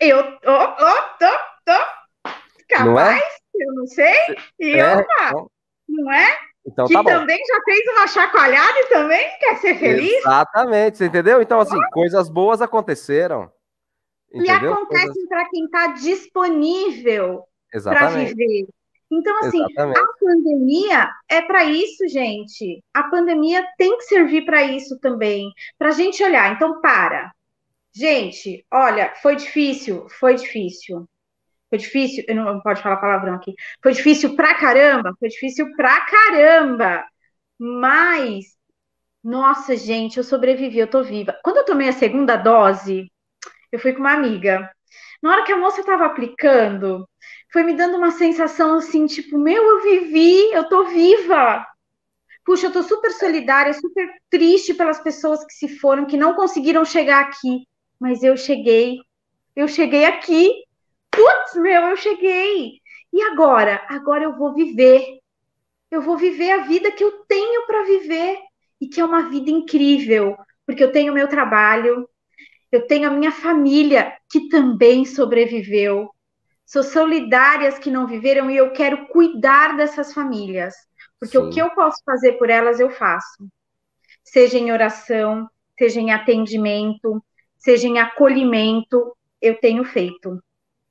Eu, ó, ó, tô, tô. Capaz, não é? eu não sei. E é, opa, não. não é? Então, que tá também já fez uma chacoalhada e também quer ser feliz. Exatamente, você entendeu? Então, assim, coisas boas aconteceram. Entendeu? E acontecem coisas... para quem está disponível para viver. Então, assim, Exatamente. a pandemia é para isso, gente. A pandemia tem que servir para isso também, para a gente olhar. Então, para. Gente, olha, foi difícil, foi difícil. Foi difícil, eu não pode falar palavrão aqui. Foi difícil pra caramba, foi difícil pra caramba. Mas, nossa, gente, eu sobrevivi, eu tô viva. Quando eu tomei a segunda dose, eu fui com uma amiga. Na hora que a moça tava aplicando, foi me dando uma sensação assim, tipo, meu, eu vivi, eu tô viva. Puxa, eu tô super solidária, super triste pelas pessoas que se foram, que não conseguiram chegar aqui, mas eu cheguei. Eu cheguei aqui. Putz, meu, eu cheguei. E agora? Agora eu vou viver. Eu vou viver a vida que eu tenho para viver e que é uma vida incrível, porque eu tenho meu trabalho, eu tenho a minha família que também sobreviveu. Sou solidárias que não viveram e eu quero cuidar dessas famílias, porque Sim. o que eu posso fazer por elas eu faço. Seja em oração, seja em atendimento, seja em acolhimento, eu tenho feito.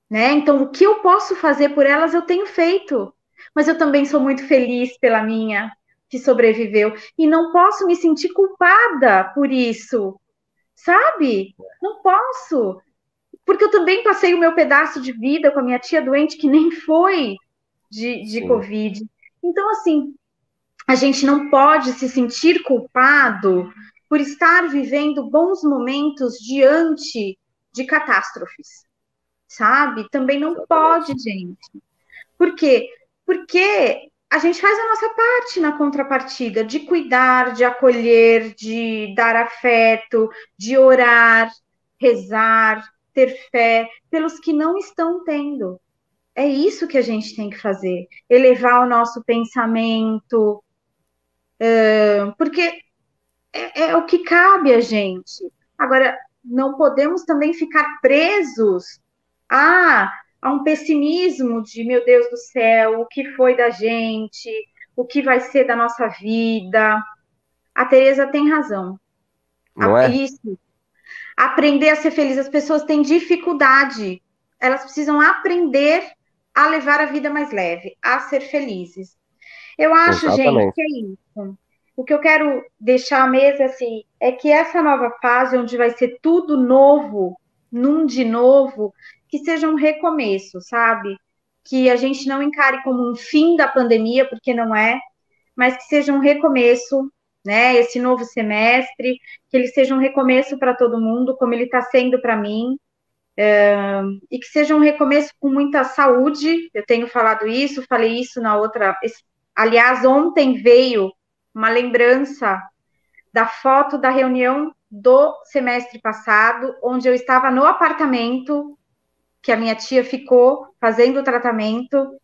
Né? Então, o que eu posso fazer por elas, eu tenho feito. Mas eu também sou muito feliz pela minha, que sobreviveu. E não posso me sentir culpada por isso. Sabe? Não posso porque eu também passei o meu pedaço de vida com a minha tia doente, que nem foi de, de Covid. Então, assim, a gente não pode se sentir culpado por estar vivendo bons momentos diante de catástrofes, sabe? Também não pode, gente. Por quê? Porque a gente faz a nossa parte na contrapartida de cuidar, de acolher, de dar afeto, de orar, rezar, ter fé pelos que não estão tendo. É isso que a gente tem que fazer, elevar o nosso pensamento, porque é, é o que cabe a gente. Agora, não podemos também ficar presos a, a um pessimismo de, meu Deus do céu, o que foi da gente, o que vai ser da nossa vida. A Tereza tem razão. Não é? Isso, aprender a ser feliz. As pessoas têm dificuldade, elas precisam aprender a levar a vida mais leve, a ser felizes. Eu acho, Exatamente. gente, que é isso. O que eu quero deixar à mesa assim, é que essa nova fase, onde vai ser tudo novo, num de novo, que seja um recomeço, sabe? Que a gente não encare como um fim da pandemia, porque não é, mas que seja um recomeço né? Esse novo semestre, que ele seja um recomeço para todo mundo, como ele está sendo para mim, uh, e que seja um recomeço com muita saúde. Eu tenho falado isso, falei isso na outra. Aliás, ontem veio uma lembrança da foto da reunião do semestre passado, onde eu estava no apartamento que a minha tia ficou fazendo o tratamento,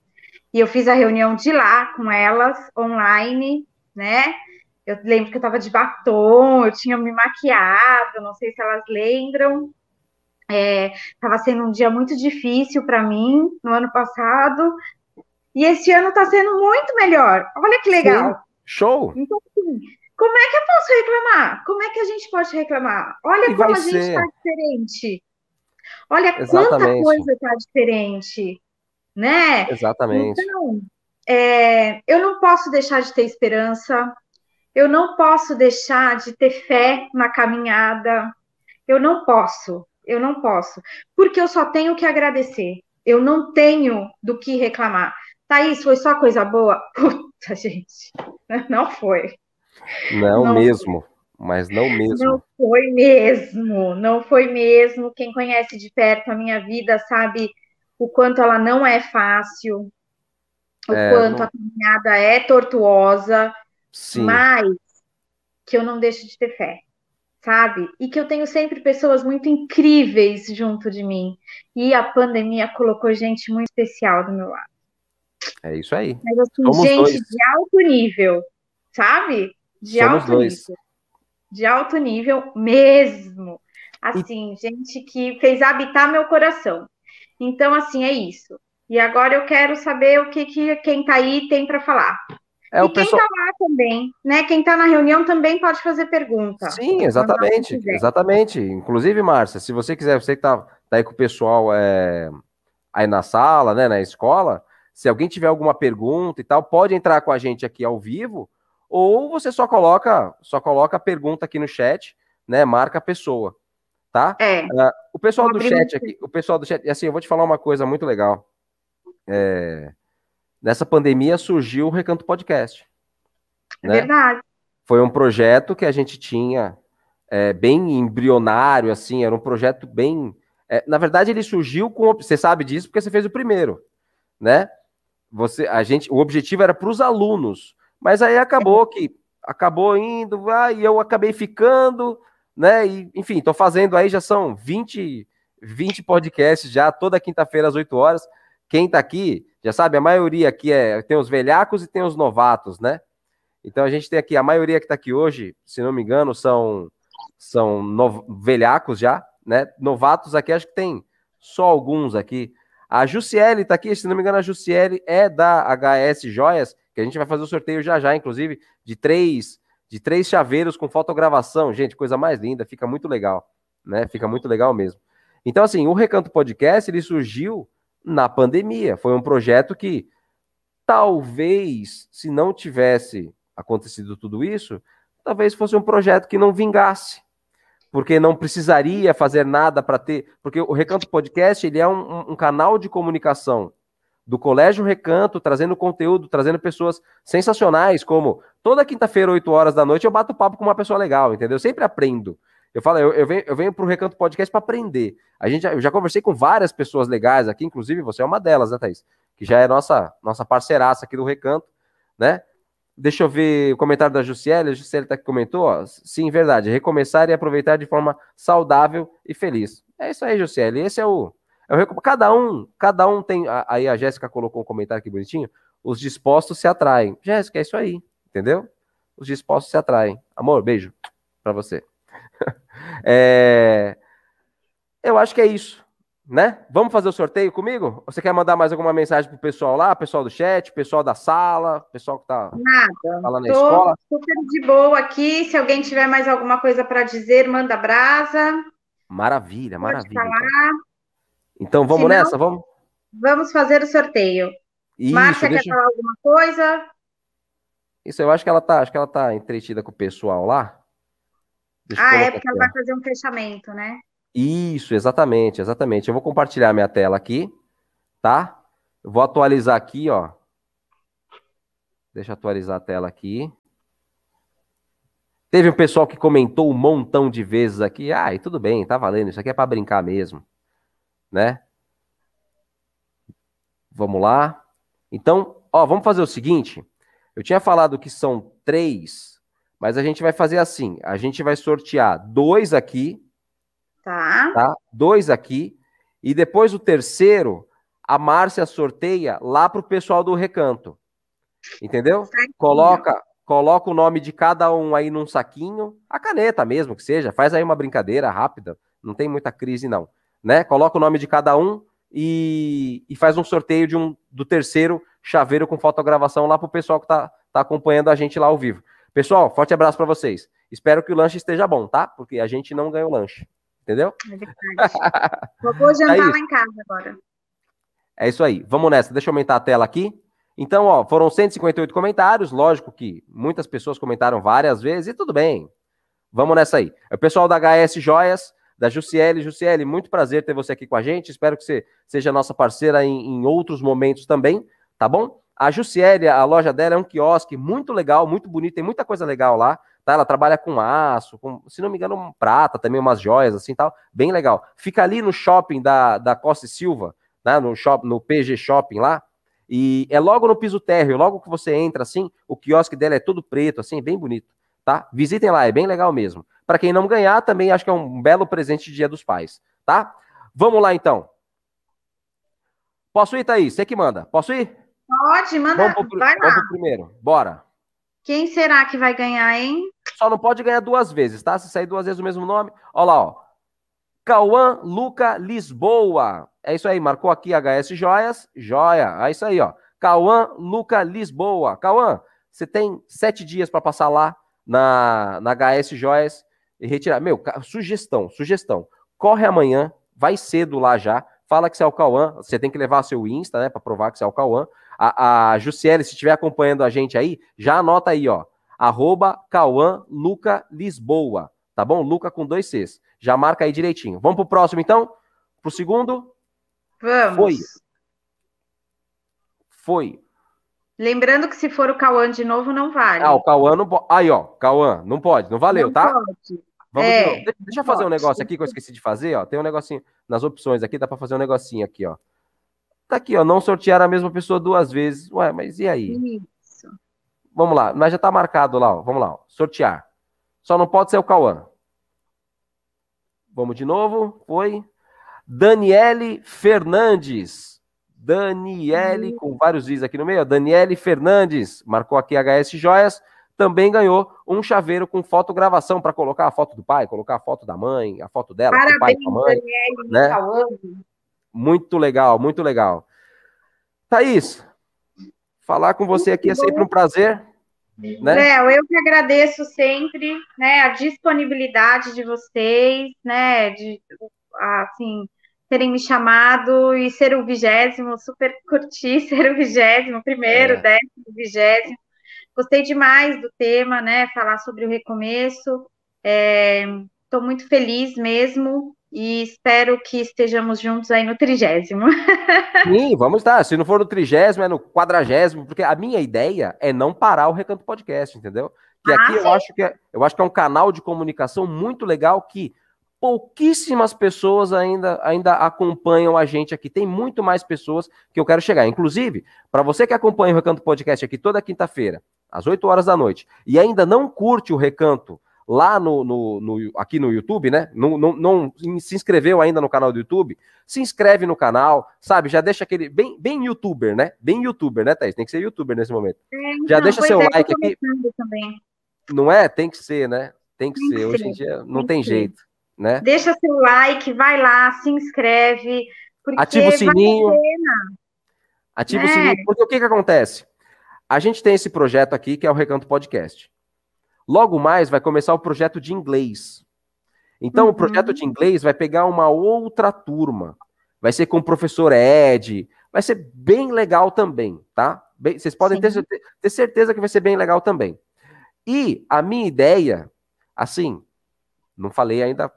e eu fiz a reunião de lá com elas, online, né? Eu lembro que eu estava de batom, eu tinha me maquiado, não sei se elas lembram. Estava é, sendo um dia muito difícil para mim no ano passado. E esse ano está sendo muito melhor. Olha que legal. Sim. Show! Então, assim, como é que eu posso reclamar? Como é que a gente pode reclamar? Olha e como a gente está diferente. Olha Exatamente. quanta coisa está diferente, né? Exatamente. Então, é, eu não posso deixar de ter esperança, eu não posso deixar de ter fé na caminhada. Eu não posso, eu não posso, porque eu só tenho que agradecer. Eu não tenho do que reclamar. Thaís, foi só coisa boa? Puta, gente, não foi. Não, não mesmo, foi. Mas não mesmo. Não foi mesmo, não foi mesmo. Quem conhece de perto a minha vida sabe o quanto ela não é fácil, o é, quanto não... a caminhada é tortuosa, Sim. Mas que eu não deixo de ter fé, sabe? E que eu tenho sempre pessoas muito incríveis junto de mim. E a pandemia colocou gente muito especial do meu lado. É isso aí. Mas assim, Somos gente dois. de alto nível, sabe? De Somos alto dois. nível. De alto nível mesmo. Assim, gente que fez habitar meu coração. Então, assim, é isso. E agora eu quero saber o que, que quem tá aí tem para falar. É, e quem está pessoal... lá também, né? Quem está na reunião também pode fazer pergunta. Sim, exatamente, exatamente. Inclusive, Márcia, se você quiser, você que está tá aí com o pessoal é, aí na sala, né, na escola, Se alguém tiver alguma pergunta e tal, pode entrar com a gente aqui ao vivo, ou você só coloca, só coloca a pergunta aqui no chat, né? Marca a pessoa, tá? É. Uh, o pessoal do chat aqui, o pessoal do chat, assim, eu vou te falar uma coisa muito legal. É, nessa pandemia surgiu o Recanto Podcast. É né? verdade. Foi um projeto que a gente tinha é, bem embrionário, assim, era um projeto bem. É, na verdade, ele surgiu com. Você sabe disso porque você fez o primeiro, né? Você, a gente, o objetivo era para os alunos, mas aí acabou que acabou indo, ah, e eu acabei ficando, né? E, enfim, estou fazendo aí, já são 20, 20 podcasts já, toda quinta-feira às 8 horas. Quem está aqui, já sabe, a maioria aqui é tem os velhacos e tem os novatos, né? Então a gente tem aqui, a maioria que está aqui hoje, se não me engano, são são no, velhacos já, né? Novatos aqui, acho que tem só alguns aqui. A Jussiele está aqui, se não me engano, a Jussiele é da HS Joias, que a gente vai fazer o sorteio já já, inclusive, de três, de três chaveiros com fotogravação. Gente, coisa mais linda, fica muito legal, né? Fica muito legal mesmo. Então, assim, o Recanto Podcast, ele surgiu na pandemia. Foi um projeto que talvez, se não tivesse acontecido tudo isso, talvez fosse um projeto que não vingasse, porque não precisaria fazer nada para ter, porque o Recanto Podcast ele é um, um, canal de comunicação do Colégio Recanto, trazendo conteúdo, trazendo pessoas sensacionais, como toda quinta-feira, 8 horas da noite, eu bato papo com uma pessoa legal, entendeu? Eu sempre aprendo. Eu falo, eu, eu venho, eu venho para o Recanto Podcast para aprender. A gente, eu já conversei com várias pessoas legais aqui, inclusive você é uma delas, né, Thaís? Que já é nossa, nossa parceiraça aqui do Recanto, né? Deixa eu ver o comentário da Jussiele. A Jussiele tá que comentou, ó. Sim, verdade. Recomeçar e aproveitar de forma saudável e feliz. É isso aí, Jussiele. Esse é o. O cada um, cada um tem. Aí a Jéssica colocou um comentário aqui bonitinho. Os dispostos se atraem. Jéssica, é isso aí. Entendeu? Os dispostos se atraem. Amor, beijo para você. é... Eu acho que é isso né? Vamos fazer o sorteio comigo? Você quer mandar mais alguma mensagem pro pessoal lá, pessoal do chat, pessoal da sala, pessoal que tá Nada. falando na escola? super de boa aqui. Se alguém tiver mais alguma coisa para dizer, manda brasa. Maravilha, Pode maravilha. Falar. Então vamos Senão, nessa, vamos? Vamos fazer o sorteio. Isso, Márcia deixa... quer falar alguma coisa? Isso, eu acho que ela tá, acho que ela tá entretida com o pessoal lá. Deixa ah, é porque ela vai fazer um fechamento, né? Isso, exatamente, exatamente. Eu vou compartilhar minha tela aqui, tá? Eu vou atualizar aqui, ó. Deixa eu atualizar a tela aqui. Teve um pessoal que comentou um montão de vezes aqui. Ah, e tudo bem, tá valendo. Isso aqui é para brincar mesmo, né? Vamos lá. Então, ó, vamos fazer o seguinte. Eu tinha falado que são três, mas a gente vai fazer assim. A gente vai sortear dois aqui Tá. tá? Dois aqui. E depois o terceiro, a Márcia sorteia lá para o pessoal do recanto. Entendeu? Coloca, coloca o nome de cada um aí num saquinho, a caneta mesmo que seja, faz aí uma brincadeira rápida, não tem muita crise não, né? Coloca o nome de cada um e, e faz um sorteio de um do terceiro chaveiro com fotogravação lá pro pessoal que tá, tá acompanhando a gente lá ao vivo. Pessoal, forte abraço para vocês. Espero que o lanche esteja bom, tá? Porque a gente não ganhou lanche. Entendeu? É verdade. Vou jantar é lá em casa agora. É isso aí. Vamos nessa. Deixa eu aumentar a tela aqui. Então, ó, foram 158 comentários. Lógico que muitas pessoas comentaram várias vezes e tudo bem. Vamos nessa aí. É o pessoal da HS Joias, da Jussiele. Jussiele, muito prazer ter você aqui com a gente. Espero que você seja nossa parceira em, em outros momentos também, tá bom? A Jussiele, a loja dela é um quiosque muito legal, muito bonito, tem muita coisa legal lá. Tá? Ela trabalha com aço, com, se não me engano, prata, também umas joias assim tal. Bem legal. Fica ali no shopping da, da Costa e Silva, né? no, shop, no PG Shopping lá. E é logo no piso térreo, logo que você entra assim, o quiosque dela é todo preto, assim, bem bonito. Tá? Visitem lá, é bem legal mesmo. Para quem não ganhar, também acho que é um belo presente de Dia dos Pais, tá? Vamos lá então. Posso ir, Thaís? Você que manda. Posso ir? Pode, manda. Vamos pro, vai lá. Vamos pro primeiro. Bora. Quem será que vai ganhar, hein? Só não pode ganhar duas vezes, tá? Se sair duas vezes o mesmo nome. Olha lá, ó. Cauã Luca Lisboa. É isso aí, marcou aqui HS Joias. Joia. É isso aí, ó. Cauã Luca Lisboa. Cauã, você tem sete dias para passar lá na, na HS Joias e retirar. Meu, sugestão, sugestão. Corre amanhã, vai cedo lá já, fala que você é o Cauã. Você tem que levar seu Insta, né, para provar que você é o Cauã. A, a Jussiele, se estiver acompanhando a gente aí, já anota aí, ó. Arroba Cauã Luca Lisboa. Tá bom? Luca com dois Cs. Já marca aí direitinho. Vamos pro próximo, então? Pro segundo? Vamos. Foi. Foi. Lembrando que se for o Cauã de novo, não vale. Ah, o Cauã não pode. Aí, ó, Cauã, não pode, não valeu, não tá? Pode. Vamos é, de. Deixa eu fazer um negócio aqui que eu esqueci de fazer, ó. Tem um negocinho nas opções aqui, dá para fazer um negocinho aqui, ó. Tá aqui, ó, não sortear a mesma pessoa duas vezes. Ué, mas e aí? Isso. Vamos lá, mas já tá marcado lá, ó. Vamos lá, ó. sortear. Só não pode ser o Cauã. Vamos de novo. Foi. Daniele Fernandes. Daniele, uhum. com vários Is aqui no meio. Daniele Fernandes. Marcou aqui HS Joias. Também ganhou um chaveiro com fotogravação para colocar a foto do pai, colocar a foto da mãe, a foto dela, Parabéns, do pai, da mãe. Daniele, né? Muito legal, muito legal. Thaís, falar com você aqui é sempre um prazer. Né? Léo, eu que agradeço sempre, né, a disponibilidade de vocês, né, de, assim, terem me chamado e ser o vigésimo, super curti ser o vigésimo, primeiro, é. décimo, vigésimo. Gostei demais do tema, né, falar sobre o recomeço. Estou é, muito feliz mesmo e espero que estejamos juntos aí no trigésimo. Sim, vamos estar. Se não for no trigésimo, é no quadragésimo, porque a minha ideia é não parar o Recanto Podcast, entendeu? Que ah, aqui eu acho que, é, eu acho que é um canal de comunicação muito legal que pouquíssimas pessoas ainda, ainda acompanham a gente aqui. Tem muito mais pessoas que eu quero chegar. Inclusive, para você que acompanha o Recanto Podcast aqui toda quinta-feira, às 8 horas da noite, e ainda não curte o Recanto lá no, no, no, aqui no YouTube, né? Não, não, não, se inscreveu ainda no canal do YouTube, se inscreve no canal, sabe? Já deixa aquele. Bem, bem youtuber, né? Bem youtuber, né, Thaís? Tem que ser youtuber nesse momento. É, então, Já deixa seu é, like aqui. Também. Não é? Tem que ser, né? Tem que, tem ser. que. Hoje em dia não tem, tem jeito, né? Deixa seu like, vai lá, se inscreve. Ativa o sininho. Ativa é. o sininho. Porque o que, que acontece? A gente tem esse projeto aqui que é o Recanto Podcast. Logo mais vai começar o projeto de inglês. Então, uhum. o projeto de inglês vai pegar uma outra turma. Vai ser com o professor Ed. Vai ser bem legal também, tá? Bem, vocês podem ter, ter certeza que vai ser bem legal também. E a minha ideia, assim, não falei ainda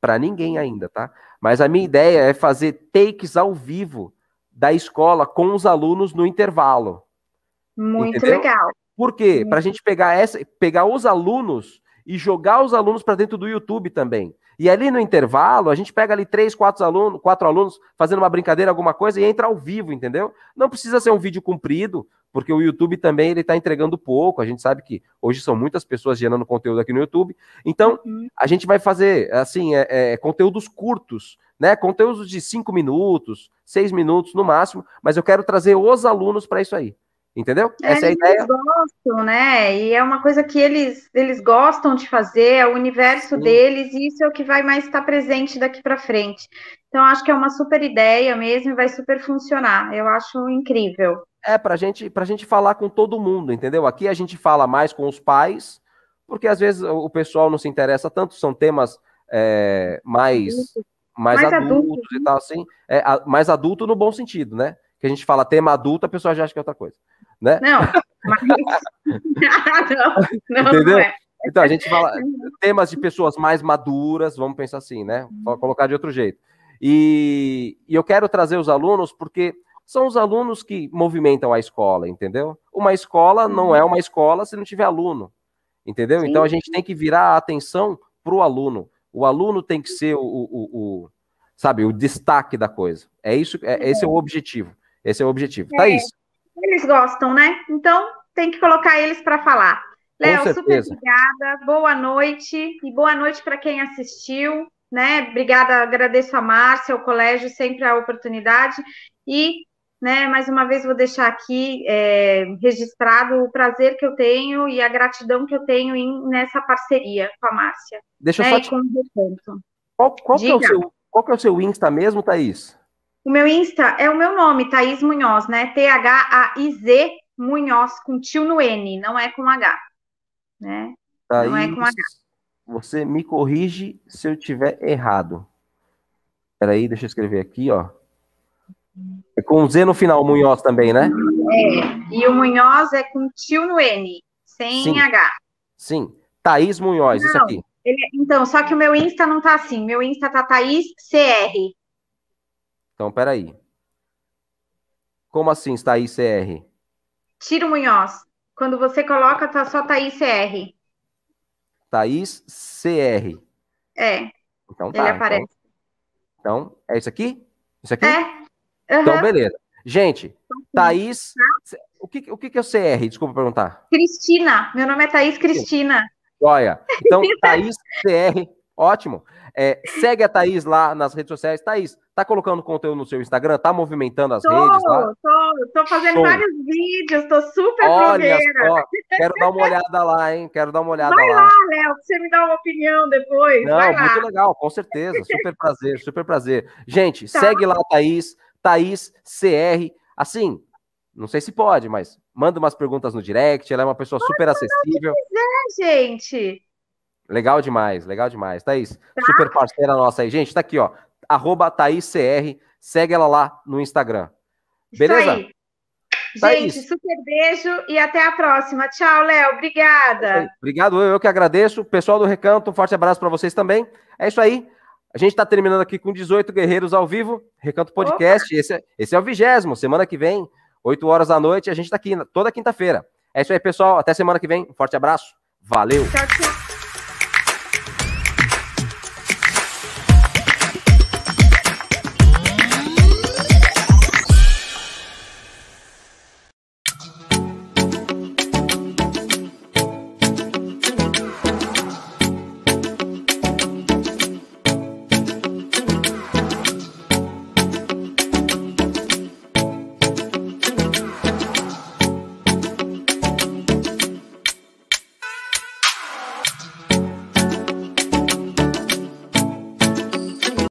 para ninguém ainda, tá? Mas a minha ideia é fazer takes ao vivo da escola com os alunos no intervalo. Muito entendeu? legal. Por quê? Para a gente pegar essa, pegar os alunos e jogar os alunos para dentro do YouTube também. E ali no intervalo, a gente pega ali três, quatro alunos, quatro alunos fazendo uma brincadeira, alguma coisa, e entra ao vivo, entendeu? Não precisa ser um vídeo comprido, porque o YouTube também ele está entregando pouco. A gente sabe que hoje são muitas pessoas gerando conteúdo aqui no YouTube. Então, uhum. a gente vai fazer assim, é, é, conteúdos curtos, né? Conteúdos de cinco minutos, seis minutos no máximo, mas eu quero trazer os alunos para isso aí. Entendeu? É, Essa é a ideia. Eles gostam, né? E é uma coisa que eles, eles gostam de fazer, é o universo Sim. deles, e isso é o que vai mais estar presente daqui para frente. Então, acho que é uma super ideia mesmo e vai super funcionar. Eu acho incrível. É, para gente, a gente falar com todo mundo, entendeu? Aqui a gente fala mais com os pais, porque às vezes o pessoal não se interessa tanto, são temas é, mais, mais, mais adultos, adultos, e tal, assim. É, mais adulto no bom sentido, né? Que a gente fala tema adulto, a pessoa já acha que é outra coisa né? Não, mas... não, não, Entendeu? Não é. Então, a gente fala temas de pessoas mais maduras, vamos pensar assim, né? Vou colocar de outro jeito. E, e eu quero trazer os alunos porque são os alunos que movimentam a escola, entendeu? Uma escola não é uma escola se não tiver aluno, entendeu? Sim. Então a gente tem que virar a atenção para o aluno. O aluno tem que ser o, o, o, sabe, o destaque da coisa. É isso, é, esse é o objetivo. Esse é o objetivo. Tá é. Thaís, eles gostam, né? Então tem que colocar eles para falar. Léo, super obrigada, boa noite e boa noite para quem assistiu, né? Obrigada, agradeço a Márcia, ao colégio, sempre a oportunidade e, né, mais uma vez vou deixar aqui é, registrado o prazer que eu tenho e a gratidão que eu tenho em, nessa parceria com a Márcia. Deixa eu né, só te... Qual, qual, que é o seu, qual que é o seu Insta mesmo, Thaís? O meu Insta é o meu nome, Thaís Munhoz, né? T-H-A-I-Z Munhoz, com tio no N, não é com H. Né? Thaís, não é com H. Você me corrige se eu tiver errado. Peraí, deixa eu escrever aqui, ó. É com Z no final, Munhoz também, né? É, e o Munhoz é com tio no N, sem Sim. H. Sim. Thaís Munhoz, Não, isso aqui. Ele- então, só que o meu Insta não tá assim. Meu Insta tá Thaís CR. Então, peraí. Como assim, Thaís CR? Tira o Munhoz. Quando você coloca, tá só Thaís CR. Thaís CR. É, Então ele tá. aparece. Então, então, é isso aqui? Isso aqui? É. Então, aham. beleza. Gente, Thaís. O que, o que é o CR? Desculpa perguntar. Cristina. Meu nome é Thaís Cristina. Joia. Então, Thaís CR, ótimo. É, segue a Thaís lá nas redes sociais. Thaís, tá colocando conteúdo no seu Instagram? Tá movimentando as Tô, redes lá? tô, tô fazendo Show. vários vídeos, tô super Olha só, quero dar uma olhada lá, hein? Quero dar uma olhada Vai lá. lá, Léo, pra você me dar uma opinião depois. Não, Vai lá. muito legal, com certeza. Super prazer, super prazer. Gente, Tá. segue lá a Thaís, Thaís CR. Assim, não sei se pode, mas manda umas perguntas no direct. Ela é uma pessoa super acessível. Gente, Legal demais, legal demais. Thaís, Tá. super parceira nossa aí. Gente, tá aqui, ó. Arroba Thaís CR. Segue ela lá no Instagram. isso Beleza? aí. Thaís. Gente, super beijo e até a próxima. Tchau, Léo. Obrigada. Obrigado, eu, eu que agradeço. Pessoal do Recanto, um forte abraço para vocês também. É isso aí. A gente está terminando aqui com 18 guerreiros ao vivo, Recanto Podcast. Esse é, esse é o vigésimo. Semana que vem, 8 horas da noite, a gente está aqui toda quinta-feira. É isso aí, pessoal. Até semana que vem. Um forte abraço. Valeu. Tchau, tchau.